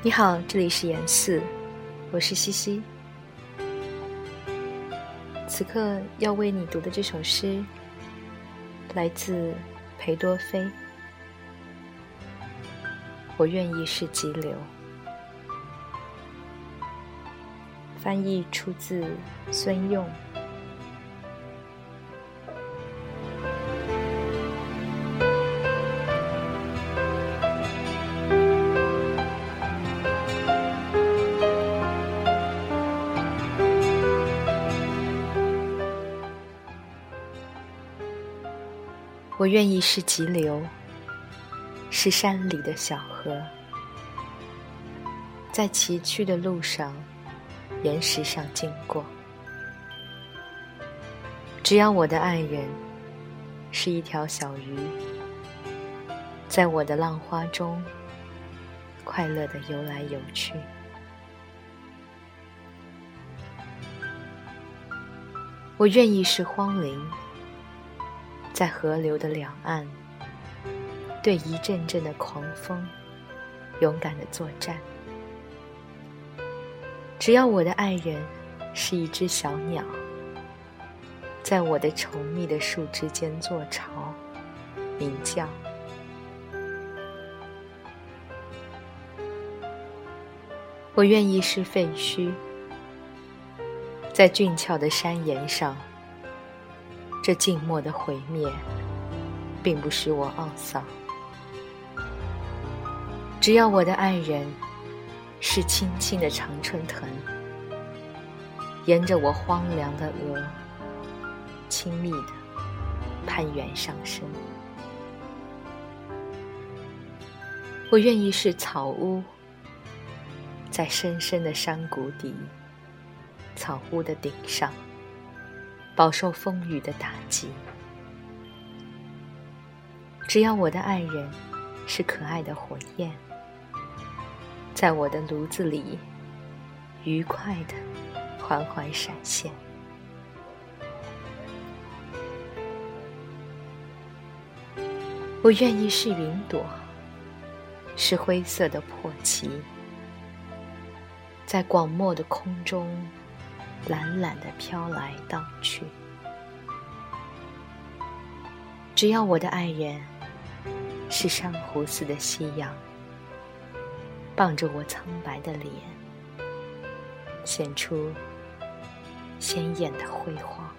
你好，这里是言四，我是西西。此刻要为你读的这首诗，来自裴多菲。我愿意是急流。翻译出自孙用。我愿意是急流，是山里的小河，在崎岖的路上、岩石上经过。只要我的爱人是一条小鱼，在我的浪花中快乐的游来游去。我愿意是荒林。在河流的两岸，对一阵阵的狂风，勇敢的作战。只要我的爱人是一只小鸟，在我的稠密的树枝间做巢，鸣叫。我愿意是废墟，在俊俏的山岩上。这静默的毁灭，并不使我懊丧。只要我的爱人是青青的常春藤，沿着我荒凉的额，亲密的攀援上升。我愿意是草屋，在深深的山谷底，草屋的顶上。饱受风雨的打击。只要我的爱人是可爱的火焰，在我的炉子里愉快的缓缓闪现。我愿意是云朵，是灰色的破旗，在广漠的空中。懒懒的飘来荡去，只要我的爱人是珊瑚似的夕阳，傍着我苍白的脸，显出鲜艳的辉煌。